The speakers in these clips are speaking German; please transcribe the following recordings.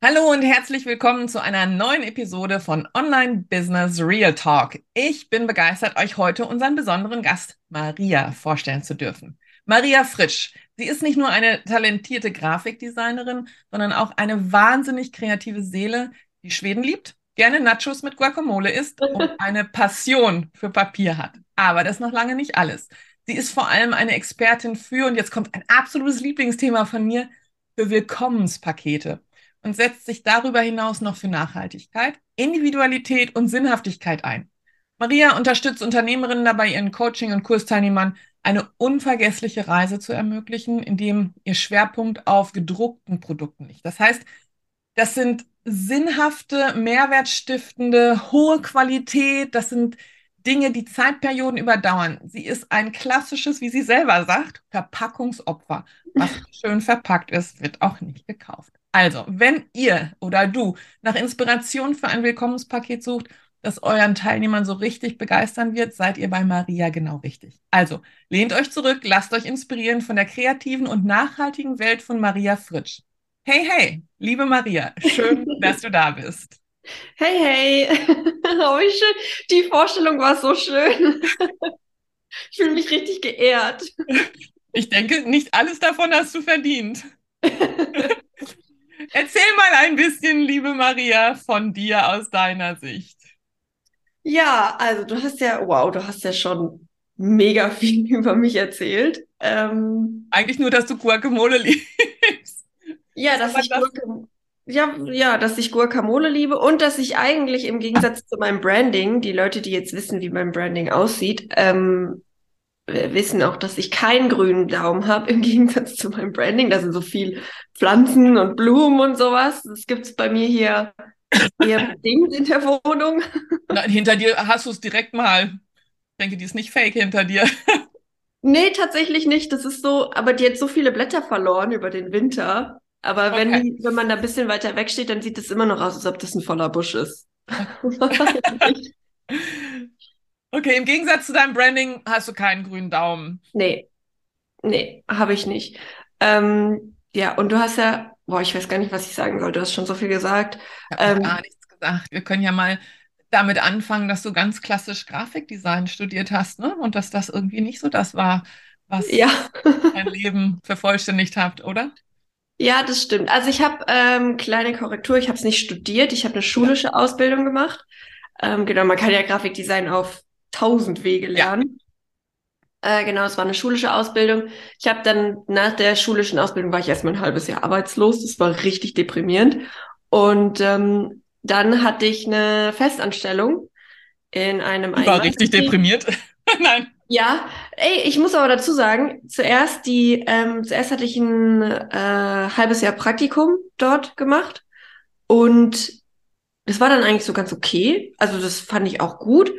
Hallo und herzlich willkommen zu einer neuen Episode von Online Business Real Talk. Ich bin begeistert, euch heute unseren besonderen Gast Maria vorstellen zu dürfen. Maria Frisch. Sie ist nicht nur eine talentierte Grafikdesignerin, sondern auch eine wahnsinnig kreative Seele, die Schweden liebt, gerne Nachos mit Guacamole isst und eine Passion für Papier hat. Aber das ist noch lange nicht alles. Sie ist vor allem eine Expertin für, und jetzt kommt ein absolutes Lieblingsthema von mir, für Willkommenspakete und setzt sich darüber hinaus noch für Nachhaltigkeit, Individualität und Sinnhaftigkeit ein. Maria unterstützt Unternehmerinnen dabei, ihren Coaching- und Kursteilnehmern eine unvergessliche Reise zu ermöglichen, indem ihr Schwerpunkt auf gedruckten Produkten liegt. Das heißt, das sind sinnhafte, mehrwertstiftende, hohe Qualität, das sind Dinge, die Zeitperioden überdauern. Sie ist ein klassisches, wie sie selber sagt, Verpackungsopfer. Was schön verpackt ist, wird auch nicht gekauft. Also, wenn ihr oder du nach Inspiration für ein Willkommenspaket sucht, das euren Teilnehmern so richtig begeistern wird, seid ihr bei Maria genau richtig. Also, lehnt euch zurück, lasst euch inspirieren von der kreativen und nachhaltigen Welt von Maria Fritsch. Hey, hey, liebe Maria, schön, dass du da bist. Hey, hey, oh, schön. Die Vorstellung war so schön. Ich fühle mich richtig geehrt. Ich denke, nicht alles davon hast du verdient. Erzähl mal ein bisschen, liebe Maria, von dir aus deiner Sicht. Ja, also du hast ja, wow, du hast ja schon mega viel über mich erzählt. Ähm, Eigentlich nur, dass du Guacamole liebst. Ja, dass ich, das? ja, ja, dass ich Guacamole liebe und dass ich eigentlich im Gegensatz zu meinem Branding, die Leute, die jetzt wissen, wie mein Branding aussieht, ähm, wissen auch, dass ich keinen grünen Daumen habe im Gegensatz zu meinem Branding. Da sind so viel Pflanzen und Blumen und sowas. Das gibt es bei mir hier eher bedingt in der Wohnung. Nein, hinter dir hast du es direkt mal. Ich denke, die ist nicht fake hinter dir. Nee, tatsächlich nicht. Das ist so, aber die hat so viele Blätter verloren über den Winter. Aber okay. wenn, die, wenn man da ein bisschen weiter weg steht, dann sieht es immer noch aus, als ob das ein voller Busch ist. Okay, im Gegensatz zu deinem Branding hast du keinen grünen Daumen. Nee, nee, habe ich nicht. Ähm, ja, und du hast ja, boah, ich weiß gar nicht, was ich sagen soll. Du hast schon so viel gesagt. Ich habe ähm, gar nichts gesagt. Wir können ja mal damit anfangen, dass du ganz klassisch Grafikdesign studiert hast, ne? Und dass das irgendwie nicht so das war, was ja. dein Leben vervollständigt hat, oder? Ja, das stimmt. Also ich habe ähm, kleine Korrektur. Ich habe es nicht studiert. Ich habe eine schulische Ausbildung gemacht. Ähm, genau, man kann ja Grafikdesign auf tausend Wege lernen. Ja. Äh, genau, es war eine schulische Ausbildung. Ich habe dann nach der schulischen Ausbildung war ich erstmal ein halbes Jahr arbeitslos. Das war richtig deprimierend. Und ähm, dann hatte ich eine Festanstellung in einem War richtig deprimiert? Nein. Ja, ey, ich muss aber dazu sagen, zuerst die, ähm, zuerst hatte ich ein äh, halbes Jahr Praktikum dort gemacht und das war dann eigentlich so ganz okay. Also das fand ich auch gut.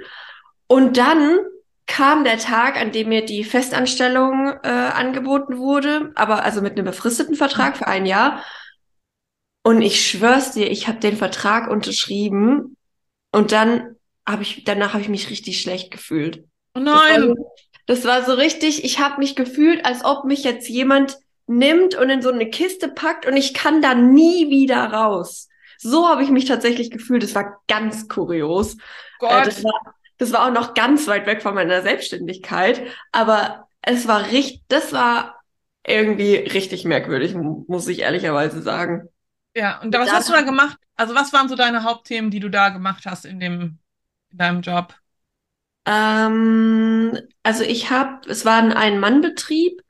Und dann kam der Tag, an dem mir die Festanstellung äh, angeboten wurde, aber also mit einem befristeten Vertrag für ein Jahr. Und ich schwör's dir, ich habe den Vertrag unterschrieben und dann habe ich, danach habe ich mich richtig schlecht gefühlt. Oh nein! Das war, das war so richtig, ich habe mich gefühlt, als ob mich jetzt jemand nimmt und in so eine Kiste packt und ich kann da nie wieder raus. So habe ich mich tatsächlich gefühlt. Das war ganz kurios. Gott. Äh, das war das war auch noch ganz weit weg von meiner Selbstständigkeit, aber es war richtig, das war irgendwie richtig merkwürdig, muss ich ehrlicherweise sagen. Ja, und was hast du da gemacht? Also was waren so deine Hauptthemen, die du da gemacht hast in dem in deinem Job? Ähm, also ich habe, es war ein Ein-Mann-Betrieb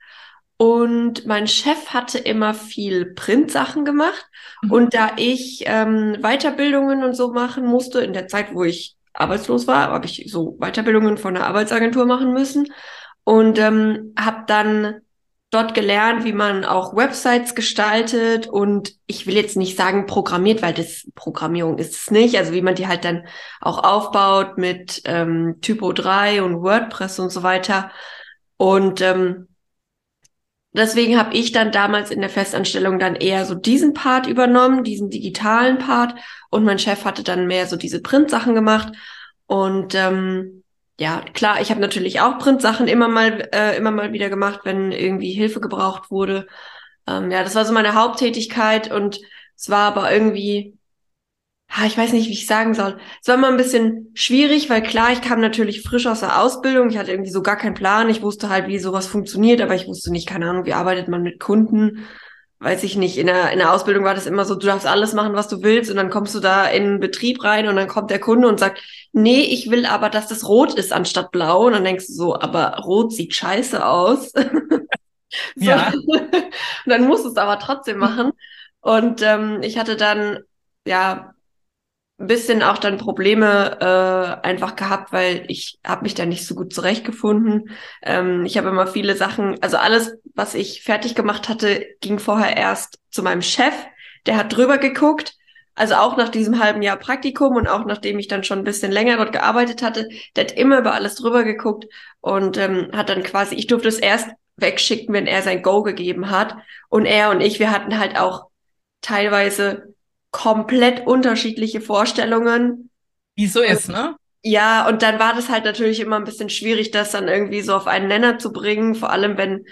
und mein Chef hatte immer viel Printsachen gemacht. Mhm. Und da ich ähm, Weiterbildungen und so machen musste in der Zeit, wo ich arbeitslos war, habe ich so Weiterbildungen von der Arbeitsagentur machen müssen und ähm, habe dann dort gelernt, wie man auch Websites gestaltet und ich will jetzt nicht sagen programmiert, weil das Programmierung ist es nicht. Also wie man die halt dann auch aufbaut mit ähm, Typo 3 und WordPress und so weiter. Und ähm, deswegen habe ich dann damals in der Festanstellung dann eher so diesen Part übernommen, diesen digitalen Part. Und mein Chef hatte dann mehr so diese Print-Sachen gemacht. Und ähm, ja, klar, ich habe natürlich auch Printsachen immer mal, äh, immer mal wieder gemacht, wenn irgendwie Hilfe gebraucht wurde. Ähm, ja, das war so meine Haupttätigkeit und es war aber irgendwie, ha, ich weiß nicht, wie ich sagen soll. Es war immer ein bisschen schwierig, weil klar, ich kam natürlich frisch aus der Ausbildung. Ich hatte irgendwie so gar keinen Plan. Ich wusste halt, wie sowas funktioniert, aber ich wusste nicht, keine Ahnung, wie arbeitet man mit Kunden weiß ich nicht, in der, in der Ausbildung war das immer so, du darfst alles machen, was du willst und dann kommst du da in den Betrieb rein und dann kommt der Kunde und sagt, nee, ich will aber, dass das rot ist anstatt blau und dann denkst du so, aber rot sieht scheiße aus. so. Ja. und dann musst du es aber trotzdem machen und ähm, ich hatte dann, ja, bisschen auch dann Probleme äh, einfach gehabt, weil ich habe mich da nicht so gut zurechtgefunden. Ähm, ich habe immer viele Sachen, also alles, was ich fertig gemacht hatte, ging vorher erst zu meinem Chef. Der hat drüber geguckt. Also auch nach diesem halben Jahr Praktikum und auch nachdem ich dann schon ein bisschen länger dort gearbeitet hatte, der hat immer über alles drüber geguckt und ähm, hat dann quasi, ich durfte es erst wegschicken, wenn er sein Go gegeben hat. Und er und ich, wir hatten halt auch teilweise komplett unterschiedliche Vorstellungen. Wie es so ist, ne? Ja, und dann war das halt natürlich immer ein bisschen schwierig, das dann irgendwie so auf einen Nenner zu bringen, vor allem wenn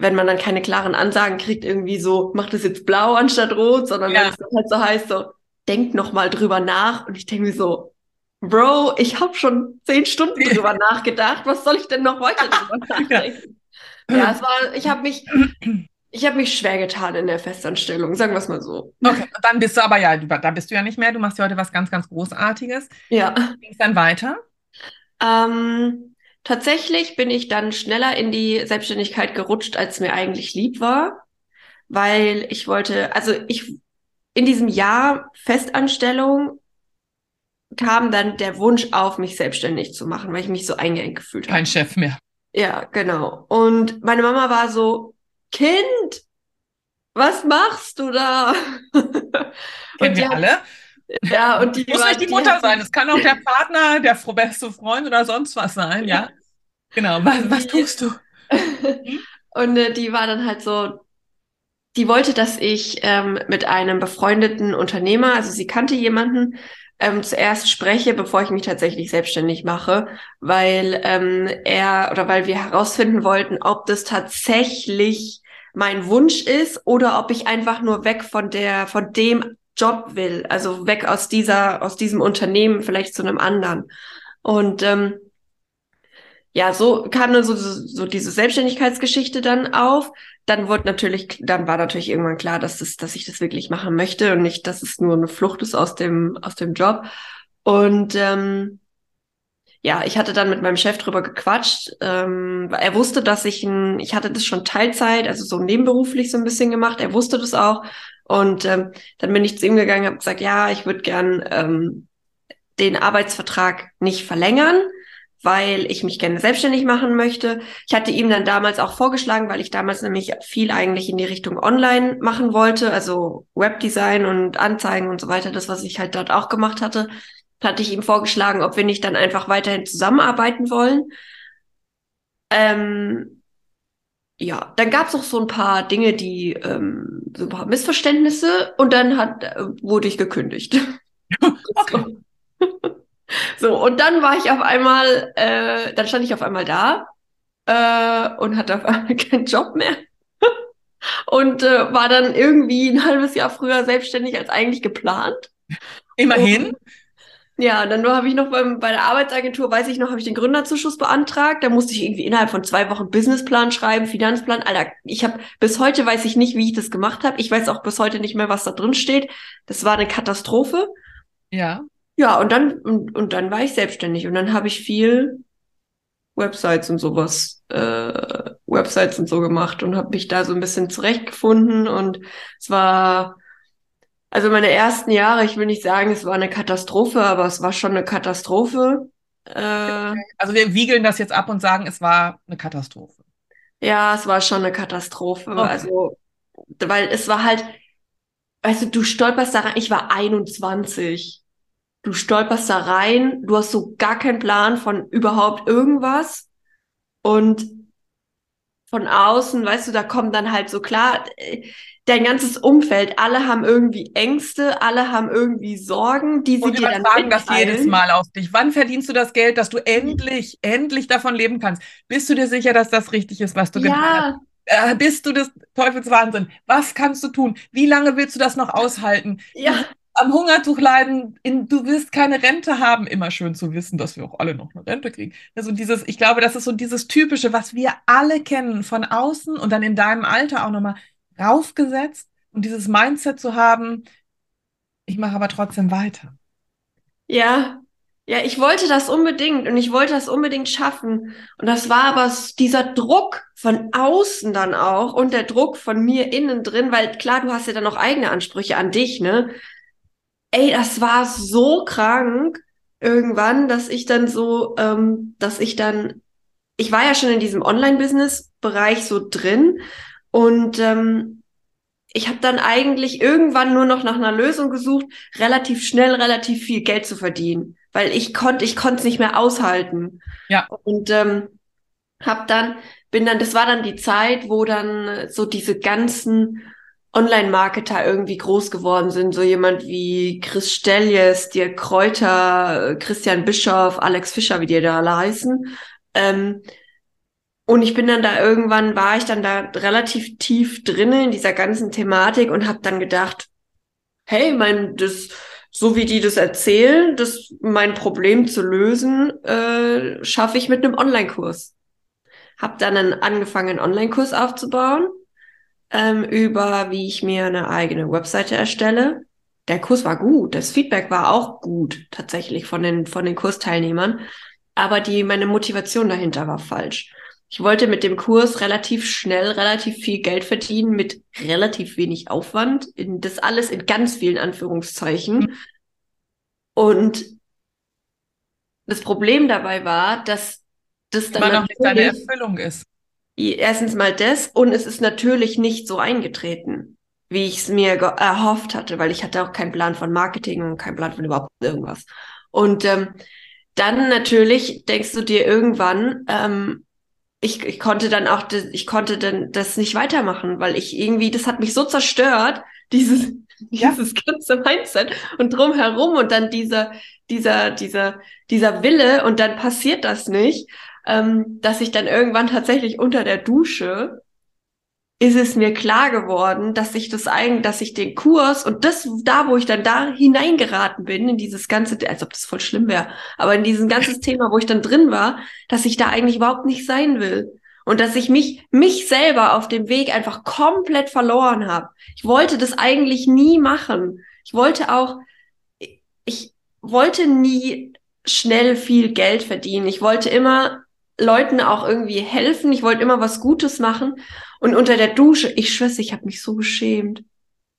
wenn man dann keine klaren Ansagen kriegt, irgendwie so, macht es jetzt blau anstatt rot, sondern ja. wenn es halt so heißt, so, denk noch mal drüber nach. Und ich denke mir so, Bro, ich habe schon zehn Stunden drüber nachgedacht. Was soll ich denn noch weiter drüber nachdenken? ja. ja, es war, ich habe mich, ich habe mich schwer getan in der Festanstellung, sagen wir es mal so. Okay, dann bist du aber ja, da bist du ja nicht mehr. Du machst ja heute was ganz, ganz Großartiges. Ja. Ging es dann weiter? Ähm, tatsächlich bin ich dann schneller in die Selbstständigkeit gerutscht, als mir eigentlich lieb war, weil ich wollte, also ich in diesem Jahr Festanstellung kam dann der Wunsch auf, mich selbstständig zu machen, weil ich mich so eingeengt gefühlt habe. Kein Chef mehr. Ja, genau. Und meine Mama war so, Kind, was machst du da? Kennen wir alle. Ja, und die muss nicht die Mutter sein. Es kann auch der Partner, der beste Freund oder sonst was sein, ja. Genau. Was, was tust du? und äh, die war dann halt so, die wollte, dass ich ähm, mit einem befreundeten Unternehmer, also sie kannte jemanden, ähm, zuerst spreche, bevor ich mich tatsächlich selbstständig mache, weil ähm, er oder weil wir herausfinden wollten, ob das tatsächlich mein Wunsch ist oder ob ich einfach nur weg von der von dem Job will, also weg aus dieser aus diesem Unternehmen vielleicht zu einem anderen. Und ähm, ja, so kam dann so, so diese Selbstständigkeitsgeschichte dann auf. Dann wurde natürlich, dann war natürlich irgendwann klar, dass das, dass ich das wirklich machen möchte und nicht, dass es nur eine Flucht ist aus dem, aus dem Job. Und ähm, ja, ich hatte dann mit meinem Chef drüber gequatscht. Ähm, er wusste, dass ich ein, ich hatte das schon Teilzeit, also so nebenberuflich so ein bisschen gemacht. Er wusste das auch. Und ähm, dann bin ich zu ihm gegangen, habe gesagt, ja, ich würde gern ähm, den Arbeitsvertrag nicht verlängern weil ich mich gerne selbstständig machen möchte. Ich hatte ihm dann damals auch vorgeschlagen, weil ich damals nämlich viel eigentlich in die Richtung Online machen wollte, also Webdesign und Anzeigen und so weiter, das, was ich halt dort auch gemacht hatte, hatte ich ihm vorgeschlagen, ob wir nicht dann einfach weiterhin zusammenarbeiten wollen. Ähm, ja, dann gab es auch so ein paar Dinge, die ähm, so ein paar Missverständnisse und dann hat äh, wurde ich gekündigt. okay. So, und dann war ich auf einmal, äh, dann stand ich auf einmal da äh, und hatte auf einmal keinen Job mehr. und äh, war dann irgendwie ein halbes Jahr früher selbstständig als eigentlich geplant. Immerhin. Und, ja, dann habe ich noch beim, bei der Arbeitsagentur, weiß ich noch, habe ich den Gründerzuschuss beantragt. Da musste ich irgendwie innerhalb von zwei Wochen Businessplan schreiben, Finanzplan. Alter, ich habe bis heute weiß ich nicht, wie ich das gemacht habe. Ich weiß auch bis heute nicht mehr, was da drin steht. Das war eine Katastrophe. Ja. Ja, und dann, und, und dann war ich selbstständig und dann habe ich viel Websites und sowas, äh, Websites und so gemacht und habe mich da so ein bisschen zurechtgefunden und es war, also meine ersten Jahre, ich will nicht sagen, es war eine Katastrophe, aber es war schon eine Katastrophe. Äh, also wir wiegeln das jetzt ab und sagen, es war eine Katastrophe. Ja, es war schon eine Katastrophe. Okay. Also, weil es war halt, weißt du, du stolperst da rein. Ich war 21. Du stolperst da rein, du hast so gar keinen Plan von überhaupt irgendwas. Und von außen, weißt du, da kommt dann halt so klar, äh, dein ganzes Umfeld, alle haben irgendwie Ängste, alle haben irgendwie Sorgen, die sie Und dir dann übertragen das jedes Mal auf dich. Wann verdienst du das Geld, dass du endlich, endlich davon leben kannst? Bist du dir sicher, dass das richtig ist, was du getan hast? Ja, Äh, bist du des Teufels Wahnsinn? Was kannst du tun? Wie lange willst du das noch aushalten? ja, Am Hungertuch leiden, in, du wirst keine Rente haben. Immer schön zu wissen, dass wir auch alle noch eine Rente kriegen. Also dieses, ich glaube, das ist so dieses Typische, was wir alle kennen von außen und dann in deinem Alter auch nochmal raufgesetzt und dieses Mindset zu haben, ich mache aber trotzdem weiter. ja. Ja, ich wollte das unbedingt und ich wollte das unbedingt schaffen. Und das war aber dieser Druck von außen dann auch und der Druck von mir innen drin, weil klar, du hast ja dann auch eigene Ansprüche an dich, ne? Ey, das war so krank irgendwann, dass ich dann so, ähm, dass ich dann, ich war ja schon in diesem Online-Business-Bereich so drin und ähm, ich habe dann eigentlich irgendwann nur noch nach einer Lösung gesucht, relativ schnell relativ viel Geld zu verdienen, weil ich konnte, ich konnte es nicht mehr aushalten. Ja. Und ähm, hab dann, bin dann, das war dann die Zeit, wo dann so diese ganzen Online-Marketer irgendwie groß geworden sind, so jemand wie Chris Stelljes, Dirk Kräuter, Christian Bischoff, Alex Fischer, wie die da alle heißen. Ähm, und ich bin dann da irgendwann, war ich dann da relativ tief drinne in dieser ganzen Thematik und habe dann gedacht, hey, mein, das, so wie die das erzählen, das mein Problem zu lösen, äh, schaffe ich mit einem Online-Kurs. Hab dann angefangen, einen Online-Kurs aufzubauen ähm, über, wie ich mir eine eigene Webseite erstelle. Der Kurs war gut, das Feedback war auch gut tatsächlich von den von den Kursteilnehmern, aber die meine Motivation dahinter war falsch. Ich wollte mit dem Kurs relativ schnell relativ viel Geld verdienen mit relativ wenig Aufwand. In, das alles in ganz vielen Anführungszeichen. Und das Problem dabei war, dass das dann Immer noch nicht deine Erfüllung ist. Erstens mal das und es ist natürlich nicht so eingetreten, wie ich es mir erhofft hatte, weil ich hatte auch keinen Plan von Marketing und keinen Plan von überhaupt irgendwas. Und ähm, dann natürlich denkst du dir irgendwann, ähm, ich, ich konnte dann auch, das, ich konnte dann das nicht weitermachen, weil ich irgendwie, das hat mich so zerstört, dieses, Ja. dieses ganze Mindset und drumherum und dann dieser, dieser, dieser, dieser Wille und dann passiert das nicht, ähm, dass ich dann irgendwann tatsächlich unter der Dusche ist es mir klar geworden, dass ich das eigentlich, dass ich den Kurs und das, da, wo ich dann da hineingeraten bin, in dieses ganze, als ob das voll schlimm wäre, aber in dieses ganzes Thema, wo ich dann drin war, dass ich da eigentlich überhaupt nicht sein will. Und dass ich mich, mich selber auf dem Weg einfach komplett verloren habe. Ich wollte das eigentlich nie machen. Ich wollte auch, ich wollte nie schnell viel Geld verdienen. Ich wollte immer Leuten auch irgendwie helfen. Ich wollte immer was Gutes machen. Und unter der Dusche, ich schwöre, ich habe mich so geschämt.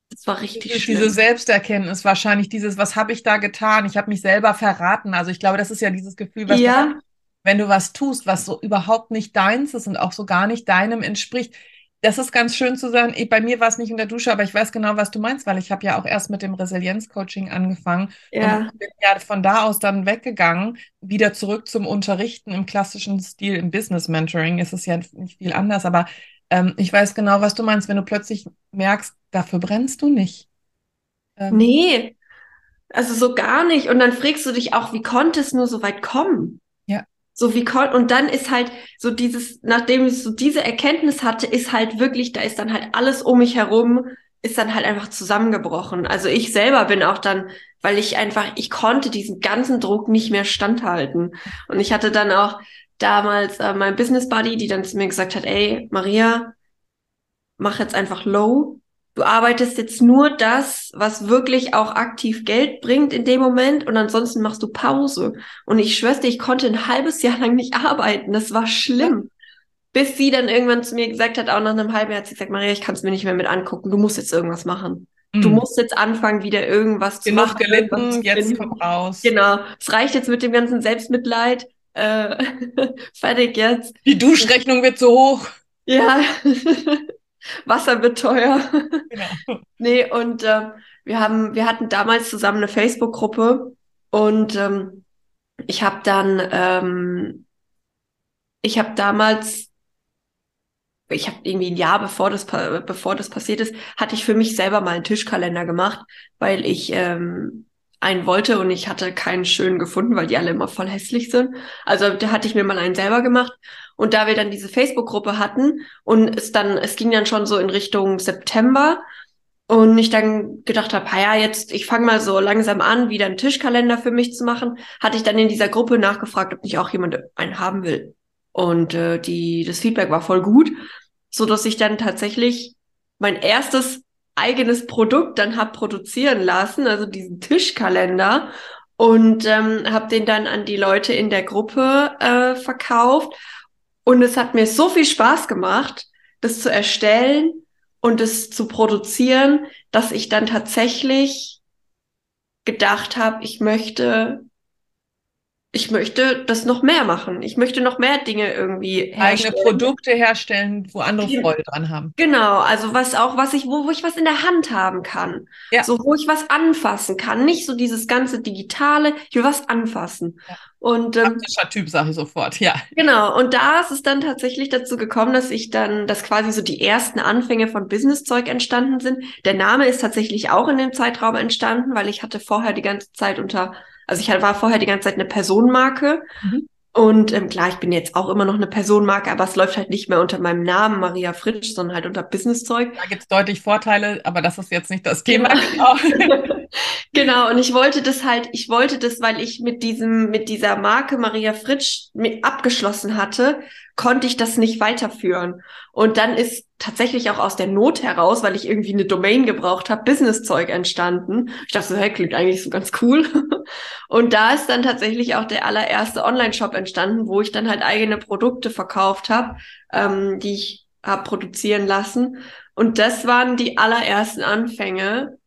Das war richtig Dieses, schlimm. diese Selbsterkenntnis, wahrscheinlich dieses, was habe ich da getan? Ich habe mich selber verraten. Also ich glaube, das ist ja dieses Gefühl, was du ja, hast, wenn du was tust, was so überhaupt nicht deins ist und auch so gar nicht deinem entspricht. Das ist ganz schön zu sagen, eh, bei mir war es nicht in der Dusche, aber ich weiß genau, was du meinst, weil ich habe ja auch erst mit dem Resilienz-Coaching angefangen ja, und bin ja von da aus dann weggegangen, wieder zurück zum Unterrichten im klassischen Stil, im Business Mentoring ist es ja nicht viel anders, aber ähm, ich weiß genau, was du meinst, wenn du plötzlich merkst, dafür brennst du nicht. Ähm, nee. Also so gar nicht. Und dann fragst du dich auch, wie konnte es nur so weit kommen? So wie und dann ist halt so dieses, nachdem ich so diese Erkenntnis hatte, ist halt wirklich, da ist dann halt alles um mich herum, ist dann halt einfach zusammengebrochen. Also ich selber bin auch dann, weil ich einfach, ich konnte diesen ganzen Druck nicht mehr standhalten. Und ich hatte dann auch damals äh, mein Business Buddy, die dann zu mir gesagt hat, ey, Maria, mach jetzt einfach low. Du arbeitest jetzt nur das, was wirklich auch aktiv Geld bringt in dem Moment und ansonsten machst du Pause. Und ich schwör's dir, ich konnte ein halbes Jahr lang nicht arbeiten. Das war schlimm. Bis sie dann irgendwann zu mir gesagt hat, auch nach einem halben Jahr hat sie gesagt, Maria, ich kann es mir nicht mehr mit angucken. Du musst jetzt irgendwas machen. Du mm. musst jetzt anfangen, wieder irgendwas zu genug machen. gelitten, zu jetzt finden. komm raus. Genau. Es reicht jetzt mit dem ganzen Selbstmitleid. Äh, fertig jetzt. Die Duschrechnung wird so hoch. Ja, Wasser wird teuer. Genau. Nee, und ähm, wir haben, wir hatten damals zusammen eine Facebook-Gruppe und ähm, ich habe dann, ähm, ich habe damals, ich habe irgendwie ein Jahr bevor das, bevor das passiert ist, hatte ich für mich selber mal einen Tischkalender gemacht, weil ich ähm, einen wollte und ich hatte keinen schönen gefunden, weil die alle immer voll hässlich sind. Also da hatte ich mir mal einen selber gemacht. Und da wir dann diese Facebook-Gruppe hatten und es dann, es ging dann schon so in Richtung September und ich dann gedacht habe, ja, jetzt, ich fange mal so langsam an, wieder einen Tischkalender für mich zu machen, hatte ich dann in dieser Gruppe nachgefragt, ob nicht auch jemand einen haben will. Und äh, die, das Feedback war voll gut, so dass ich dann tatsächlich mein erstes eigenes Produkt dann hab produzieren lassen, also diesen Tischkalender und ähm, habe den dann an die Leute in der Gruppe äh, verkauft. Und es hat mir so viel Spaß gemacht, das zu erstellen und es zu produzieren, dass ich dann tatsächlich gedacht habe, ich möchte, ich möchte das noch mehr machen. Ich möchte noch mehr Dinge irgendwie Eigene herstellen. Produkte herstellen, wo andere. Freude dran haben. Genau, also was auch, was ich, wo, wo ich was in der Hand haben kann. Ja. So, wo ich was anfassen kann. Nicht so dieses ganze Digitale, ich will was anfassen. Ja. Und ähm, Praktischer Typ, sage ich sofort, ja. Genau, und da ist es dann tatsächlich dazu gekommen, dass ich dann, dass quasi so die ersten Anfänge von Businesszeug entstanden sind. Der Name ist tatsächlich auch in dem Zeitraum entstanden, weil ich hatte vorher die ganze Zeit unter, also ich war vorher die ganze Zeit eine Personenmarke. Mhm. Und ähm, klar, ich bin jetzt auch immer noch eine Personenmarke, aber es läuft halt nicht mehr unter meinem Namen Maria Fritsch, sondern halt unter Businesszeug. Da gibt es deutlich Vorteile, aber das ist jetzt nicht das Thema. Genau. Genau. Und ich wollte das halt, ich wollte das, weil ich mit diesem, mit dieser Marke Maria Fritsch abgeschlossen hatte, konnte ich das nicht weiterführen. Und dann ist tatsächlich auch aus der Not heraus, weil ich irgendwie eine Domain gebraucht habe, Businesszeug entstanden. Ich dachte so, hey, klingt eigentlich so ganz cool. Und da ist dann tatsächlich auch der allererste Online-Shop entstanden, wo ich dann halt eigene Produkte verkauft habe, ähm, die ich habe produzieren lassen. Und das waren die allerersten Anfänge,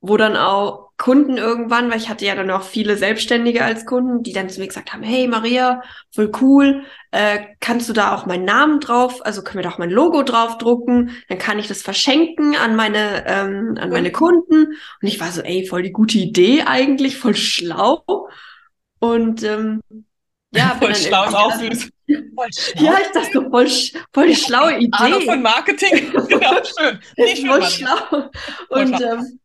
wo dann auch Kunden irgendwann, weil ich hatte ja dann auch viele Selbstständige als Kunden, die dann zu mir gesagt haben, hey Maria, voll cool, äh, kannst du da auch meinen Namen drauf, also können wir da auch mein Logo drauf drucken, dann kann ich das verschenken an meine, ähm, an meine Kunden. Und ich war so, ey, voll die gute Idee eigentlich, voll schlau. Und ähm, ja, Voll schlau ist auch süß. Voll. Ja, ich dachte, voll, voll die schlaue Idee. Ahnung von Marketing. genau, schön. Nicht voll schlau. Voll Und schlau. ähm,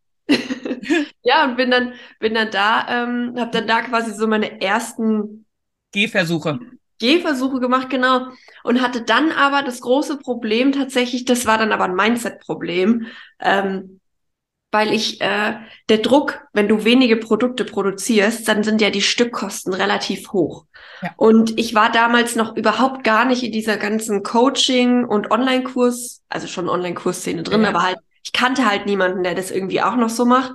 ja, und bin dann, bin dann da, ähm, habe dann da quasi so meine ersten Gehversuche. Gehversuche gemacht, genau. Und hatte dann aber das große Problem tatsächlich, das war dann aber ein Mindset-Problem, ähm, weil ich, äh, der Druck, wenn du wenige Produkte produzierst, dann sind ja die Stückkosten relativ hoch. Ja. Und ich war damals noch überhaupt gar nicht in dieser ganzen Coaching- und Online-Kurs, also schon Online-Kursszene drin, Ja. aber halt, ich kannte halt niemanden, der das irgendwie auch noch so macht.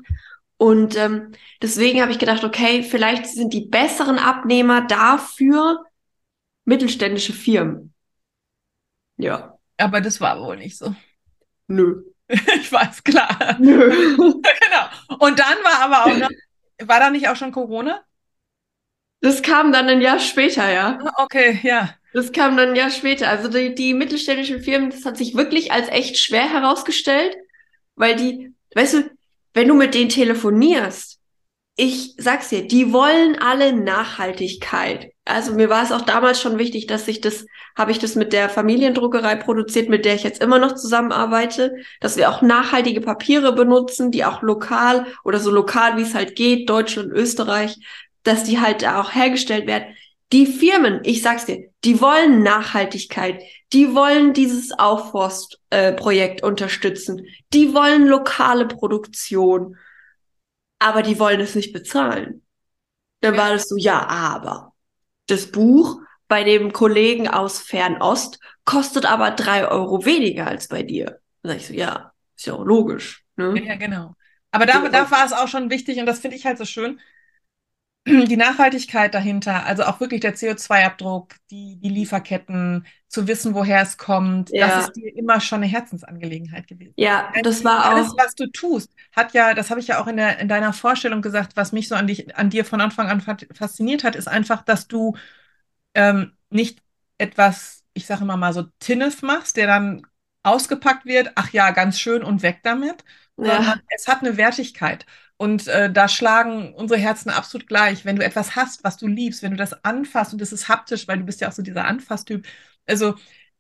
Und ähm, deswegen habe ich gedacht, okay, vielleicht sind die besseren Abnehmer dafür mittelständische Firmen. Ja, Aber das war wohl nicht so. nö. Ich weiß, klar. Nö. Genau. Und dann war aber auch noch, war da nicht auch schon Corona? Das kam dann ein Jahr später, ja. Okay, ja. Das kam dann ein Jahr später. Also die, die mittelständischen Firmen, das hat sich wirklich als echt schwer herausgestellt, weil die, weißt du, wenn du mit denen telefonierst, ich sag's dir, die wollen alle Nachhaltigkeit. Also mir war es auch damals schon wichtig, dass ich das, habe ich das mit der Familiendruckerei produziert, mit der ich jetzt immer noch zusammenarbeite, dass wir auch nachhaltige Papiere benutzen, die auch lokal oder so lokal wie es halt geht, Deutschland, Österreich, dass die halt auch hergestellt werden. Die Firmen, ich sag's dir, die wollen Nachhaltigkeit, die wollen dieses Aufforstprojekt äh, unterstützen, die wollen lokale Produktion, aber die wollen es nicht bezahlen. Dann war das so, ja, aber das Buch bei dem Kollegen aus Fernost kostet aber drei Euro weniger als bei dir. Dann sag ich so, ja, ist ja auch logisch. Ne? Ja, genau. Aber da, da war es auch schon wichtig und das finde ich halt so schön. Die Nachhaltigkeit dahinter, also auch wirklich der CO2-Abdruck, die, die Lieferketten, zu wissen, woher es kommt, Ja. das ist dir immer schon eine Herzensangelegenheit gewesen. Ja, das war Alles, auch. was du tust, hat ja, das habe ich ja auch in, der, in deiner Vorstellung gesagt, was mich so an, dich, an dir von Anfang an fa- fasziniert hat, ist einfach, dass du ähm, nicht etwas ich sage immer mal so Tinnef machst, der dann ausgepackt wird, ach ja, ganz schön und weg damit, Ja, es hat eine Wertigkeit. Und äh, da schlagen unsere Herzen absolut gleich. Wenn du etwas hast, was du liebst, wenn du das anfasst und das ist haptisch, weil du bist ja auch so dieser Anfasstyp. Also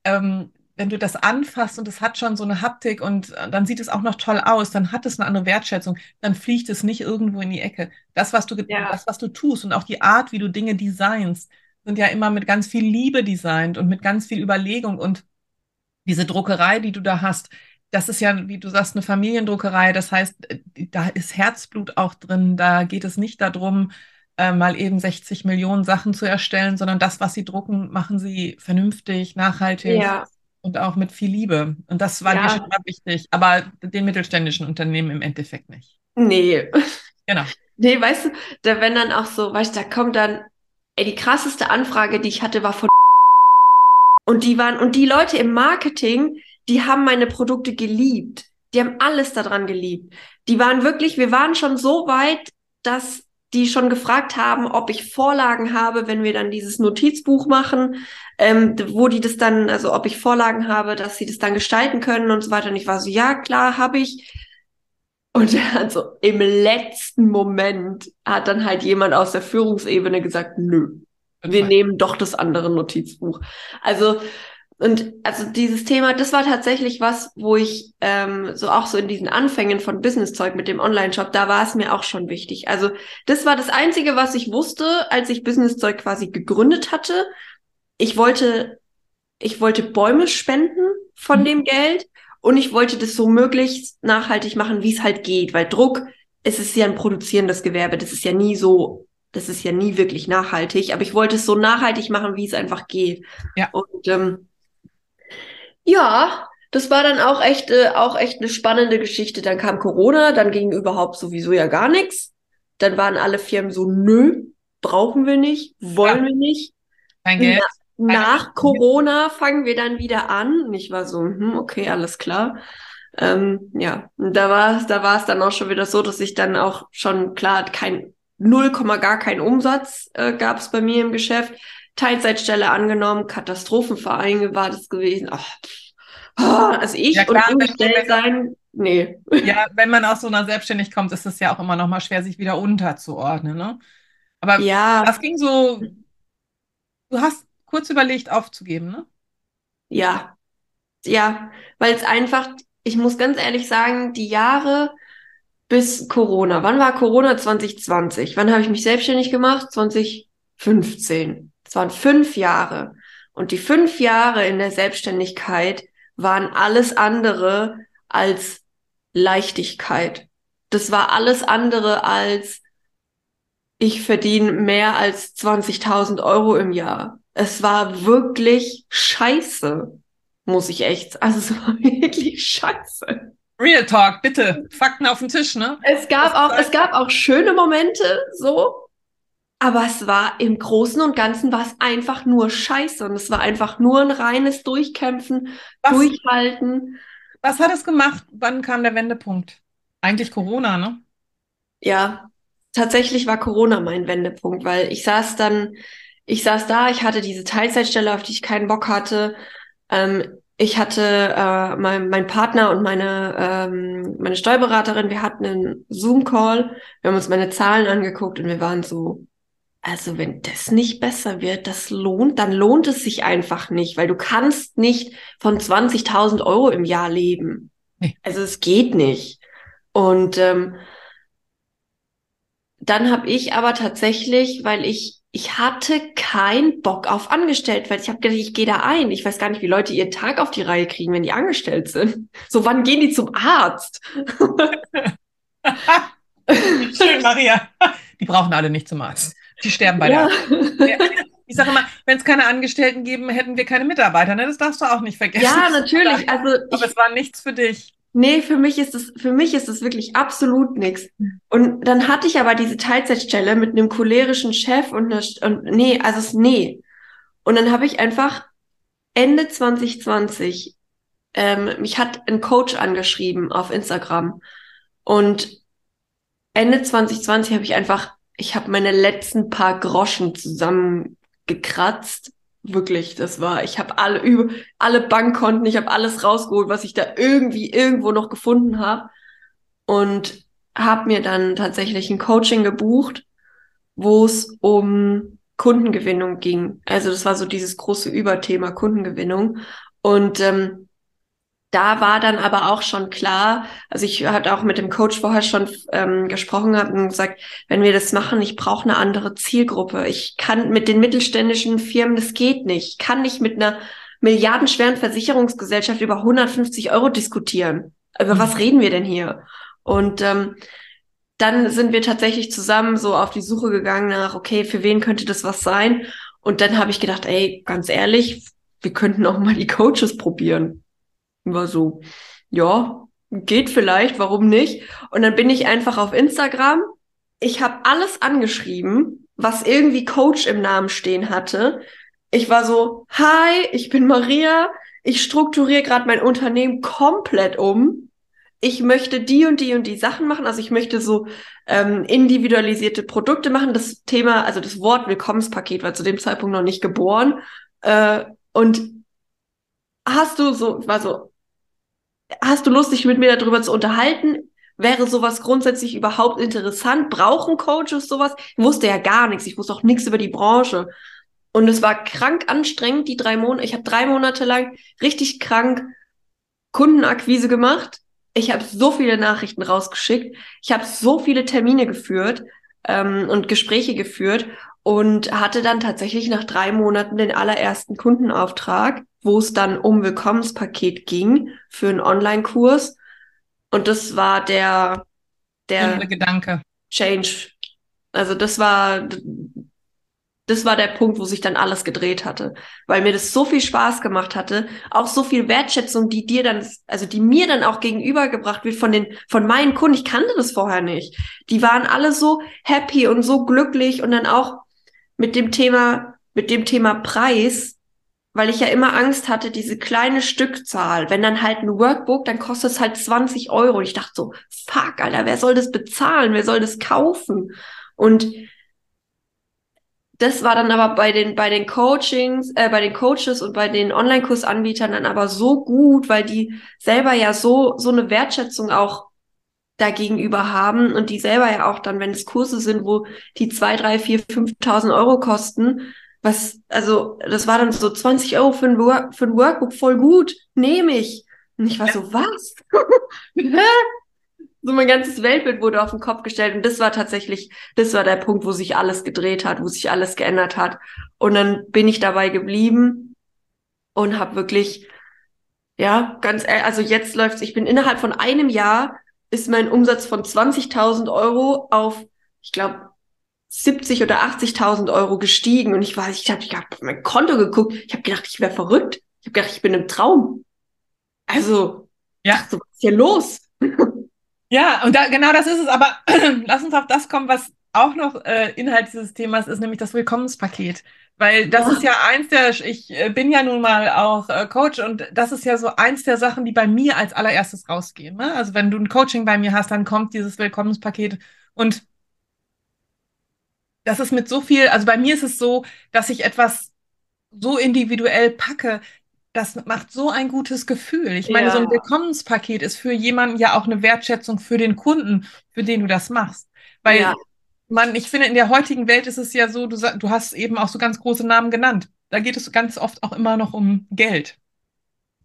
ähm, wenn du das anfasst und es hat schon so eine Haptik und äh, dann sieht es auch noch toll aus, dann hat es eine andere Wertschätzung, dann fliegt es nicht irgendwo in die Ecke. Das, was du, ja, das, was du tust und auch die Art, wie du Dinge designst, sind ja immer mit ganz viel Liebe designt und mit ganz viel Überlegung und diese Druckerei, die du da hast, das ist ja, wie du sagst, eine Familiendruckerei. Das heißt, äh, da ist Herzblut auch drin. Da geht es nicht darum, äh, mal eben 60 Millionen Sachen zu erstellen, sondern das, was sie drucken, machen sie vernünftig, nachhaltig ja, und auch mit viel Liebe. Und das war dir schon ja, mal wichtig, aber den mittelständischen Unternehmen im Endeffekt nicht. nee. Genau. Nee, weißt du, da wenn dann auch so, weißt du, da kommt dann, ey, die krasseste Anfrage, die ich hatte, war von und die waren, und die Leute im Marketing, die haben meine Produkte geliebt. Die haben alles daran geliebt. Die waren wirklich, wir waren schon so weit, dass die schon gefragt haben, ob ich Vorlagen habe, wenn wir dann dieses Notizbuch machen, ähm, wo die das dann, also ob ich Vorlagen habe, dass sie das dann gestalten können und so weiter. Und ich war so, ja, klar, habe ich. Und also im letzten Moment hat dann halt jemand aus der Führungsebene gesagt, nö, wir nehmen doch das andere Notizbuch. Also, und also dieses Thema, das war tatsächlich was, wo ich ähm, so auch so in diesen Anfängen von Businesszeug mit dem Online-Shop, da war es mir auch schon wichtig. Also das war das Einzige, was ich wusste, als ich Businesszeug quasi gegründet hatte. Ich wollte, ich wollte Bäume spenden von Mhm. dem Geld und ich wollte das so möglichst nachhaltig machen, wie es halt geht, weil Druck, es ist ja ein produzierendes Gewerbe, das ist ja nie so, das ist ja nie wirklich nachhaltig, aber ich wollte es so nachhaltig machen, wie es einfach geht. Ja. Und ähm, ja, das war dann auch echt, äh, auch echt eine spannende Geschichte. Dann kam Corona, dann ging überhaupt sowieso ja gar nichts. Dann waren alle Firmen so, nö, brauchen wir nicht, wollen Ja. wir nicht. Kein Geld. Nach Corona fangen wir dann wieder an. Und ich war so, hm, okay, alles klar. Ähm, ja, da war da war es dann auch schon wieder so, dass ich dann auch schon klar kein 0, gar kein Umsatz äh, gab es bei mir im Geschäft. Teilzeitstelle angenommen, Katastrophenverein war das gewesen. Ach, ah, also ich Ja, klar, und umgestellt sein, nee. Ja, wenn man aus so einer Selbstständigkeit kommt, ist es ja auch immer noch mal schwer, sich wieder unterzuordnen, ne? Aber Ja, das ging so, du hast kurz überlegt, aufzugeben, ne? ja, ja, weil es einfach, ich muss ganz ehrlich sagen, die Jahre bis Corona. Wann war Corona 2020? Wann habe ich mich selbstständig gemacht? 2015. Es waren fünf Jahre. Und die fünf Jahre in der Selbstständigkeit waren alles andere als Leichtigkeit. Das war alles andere als ich verdiene mehr als 20.000 Euro im Jahr. Es war wirklich scheiße, muss ich echt, also es war wirklich scheiße. Real Talk, bitte. Fakten auf den Tisch, ne? Es gab auch, es gab auch schöne Momente, so. Aber es war im Großen und Ganzen war es einfach nur Scheiße und es war einfach nur ein reines Durchkämpfen, Was, Durchhalten. was hat es gemacht? Wann kam der Wendepunkt? Eigentlich Corona, ne? Ja, tatsächlich war Corona mein Wendepunkt, weil ich saß dann, ich saß da, ich hatte diese Teilzeitstelle, auf die ich keinen Bock hatte. Ähm, ich hatte äh, mein, mein Partner und meine, ähm, meine Steuerberaterin, wir hatten einen Zoom-Call, wir haben uns meine Zahlen angeguckt und wir waren so, also wenn das nicht besser wird, das lohnt, dann lohnt es sich einfach nicht, weil du kannst nicht von 20.000 Euro im Jahr leben. Nee. Also es geht nicht. Und ähm, dann habe ich aber tatsächlich, weil ich ich hatte keinen Bock auf angestellt, weil ich habe gedacht, ich gehe da ein. Ich weiß gar nicht, wie Leute ihren Tag auf die Reihe kriegen, wenn die angestellt sind. So, wann gehen die zum Arzt? Schön, Maria. Die brauchen alle nicht zum Arzt. Die sterben bei ja. der. Ich sage immer, wenn es keine Angestellten geben, hätten wir keine Mitarbeiter. Ne? Das darfst du auch nicht vergessen. ja, natürlich. Also Aber ich, es war nichts für dich. Nee, für mich ist es, für mich ist es wirklich absolut nichts. Und dann hatte ich aber diese Teilzeitstelle mit einem cholerischen Chef und, einer, und nee, also es, nee. Und dann habe ich einfach Ende 2020, ähm, mich hat ein Coach angeschrieben auf Instagram und Ende 2020 habe ich einfach, ich habe meine letzten paar Groschen zusammengekratzt. Wirklich, das war, ich habe alle über alle Bankkonten, ich habe alles rausgeholt, was ich da irgendwie irgendwo noch gefunden habe. Und habe mir dann tatsächlich ein Coaching gebucht, wo es um Kundengewinnung ging. Also das war so dieses große Überthema Kundengewinnung. Und ähm, da war dann aber auch schon klar, also ich hatte auch mit dem Coach vorher schon ähm, gesprochen habe und gesagt, wenn wir das machen, ich brauche eine andere Zielgruppe. Ich kann mit den mittelständischen Firmen, das geht nicht. Ich kann nicht mit einer milliardenschweren Versicherungsgesellschaft über 150 Euro diskutieren. Über was mhm. reden wir denn hier? Und ähm, dann sind wir tatsächlich zusammen so auf die Suche gegangen nach, okay, für wen könnte das was sein? Und dann habe ich gedacht, ey, ganz ehrlich, wir könnten auch mal die Coaches probieren. War so, ja, geht vielleicht, warum nicht? Und dann bin ich einfach auf Instagram. Ich habe alles angeschrieben, was irgendwie Coach im Namen stehen hatte. Ich war so, hi, ich bin Maria. Ich strukturiere gerade mein Unternehmen komplett um. Ich möchte die und die und die Sachen machen. Also ich möchte so ähm, individualisierte Produkte machen. Das Thema, also das Wort Willkommenspaket war zu dem Zeitpunkt noch nicht geboren. Äh, und hast du so, war so, hast du Lust, dich mit mir darüber zu unterhalten? Wäre sowas grundsätzlich überhaupt interessant? Brauchen Coaches sowas? Ich wusste ja gar nichts. Ich wusste auch nichts über die Branche. Und es war krank anstrengend, die drei Monate. Ich habe drei Monate lang richtig krank Kundenakquise gemacht. Ich habe so viele Nachrichten rausgeschickt. Ich habe so viele Termine geführt ähm, und Gespräche geführt und hatte dann tatsächlich nach drei Monaten den allerersten Kundenauftrag wo es dann um Willkommenspaket ging für einen Online-Kurs. Und das war der, der Gedanke. Change. Also das war, das war der Punkt, wo sich dann alles gedreht hatte, weil mir das so viel Spaß gemacht hatte, auch so viel Wertschätzung, die dir dann, also die mir dann auch gegenübergebracht wird von den, von meinen Kunden. Ich kannte das vorher nicht. Die waren alle so happy und so glücklich und dann auch mit dem Thema, mit dem Thema Preis weil ich ja immer Angst hatte, diese kleine Stückzahl, wenn dann halt ein Workbook, dann kostet es halt 20 Euro. Und ich dachte so, fuck, Alter, wer soll das bezahlen? Wer soll das kaufen? Und das war dann aber bei den, bei den Coachings, äh, bei den Coaches und bei den Online-Kursanbietern dann aber so gut, weil die selber ja so, so eine Wertschätzung auch dagegenüber haben und die selber ja auch dann, wenn es Kurse sind, wo die zwei, drei, vier, 5.000 Euro kosten, was, also, das war dann so 20 Euro für ein, Work, für ein Workbook, voll gut, nehme ich. Und ich war so, was? so mein ganzes Weltbild wurde auf den Kopf gestellt und das war tatsächlich, das war der Punkt, wo sich alles gedreht hat, wo sich alles geändert hat. Und dann bin ich dabei geblieben und habe wirklich, ja, ganz, also jetzt läuft's, ich bin innerhalb von einem Jahr ist mein Umsatz von 20.000 Euro auf, ich glaube, 70 oder 80.000 Euro gestiegen und ich war, ich habe ich hab auf mein Konto geguckt, ich habe gedacht, ich wäre verrückt. Ich habe gedacht, ich bin im Traum. Also, ja, so, was ist hier los? ja, und da, genau das ist es. Aber lass uns auf das kommen, was auch noch äh, Inhalt dieses Themas ist, nämlich das Willkommenspaket. Weil das ja. ist ja eins der, ich äh, bin ja nun mal auch äh, Coach und das ist ja so eins der Sachen, die bei mir als allererstes rausgehen. Ne? Also wenn du ein Coaching bei mir hast, dann kommt dieses Willkommenspaket und das ist mit so viel, also bei mir ist es so, dass ich etwas so individuell packe, das macht so ein gutes Gefühl. Ich meine, ja. so ein Willkommenspaket ist für jemanden ja auch eine Wertschätzung für den Kunden, für den du das machst. Weil ja. Man, ich finde, in der heutigen Welt ist es ja so, du, du hast eben auch so ganz große Namen genannt. Da geht es ganz oft auch immer noch um Geld.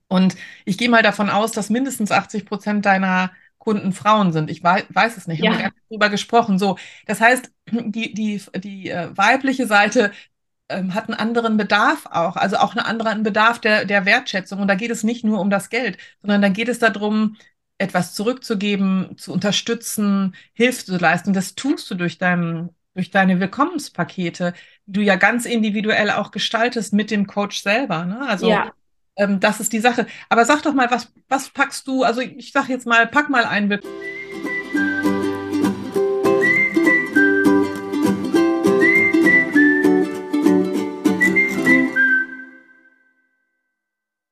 Und ich gehe mal davon aus, dass mindestens 80 Prozent deiner Kunden Frauen sind. Ich weiß, weiß es nicht, ja. haben wir drüber gesprochen. So, das heißt, die, die, die äh, weibliche Seite ähm, hat einen anderen Bedarf auch, also auch einen anderen Bedarf der, der Wertschätzung. Und da geht es nicht nur um das Geld, sondern da geht es darum, etwas zurückzugeben, zu unterstützen, Hilfe zu leisten. Das tust du durch dein, durch deine Willkommenspakete, die du ja ganz individuell auch gestaltest mit dem Coach selber. Ne? Also ja. Ähm, das ist die Sache. Aber sag doch mal, was, was packst du? Also ich sag jetzt mal, pack mal ein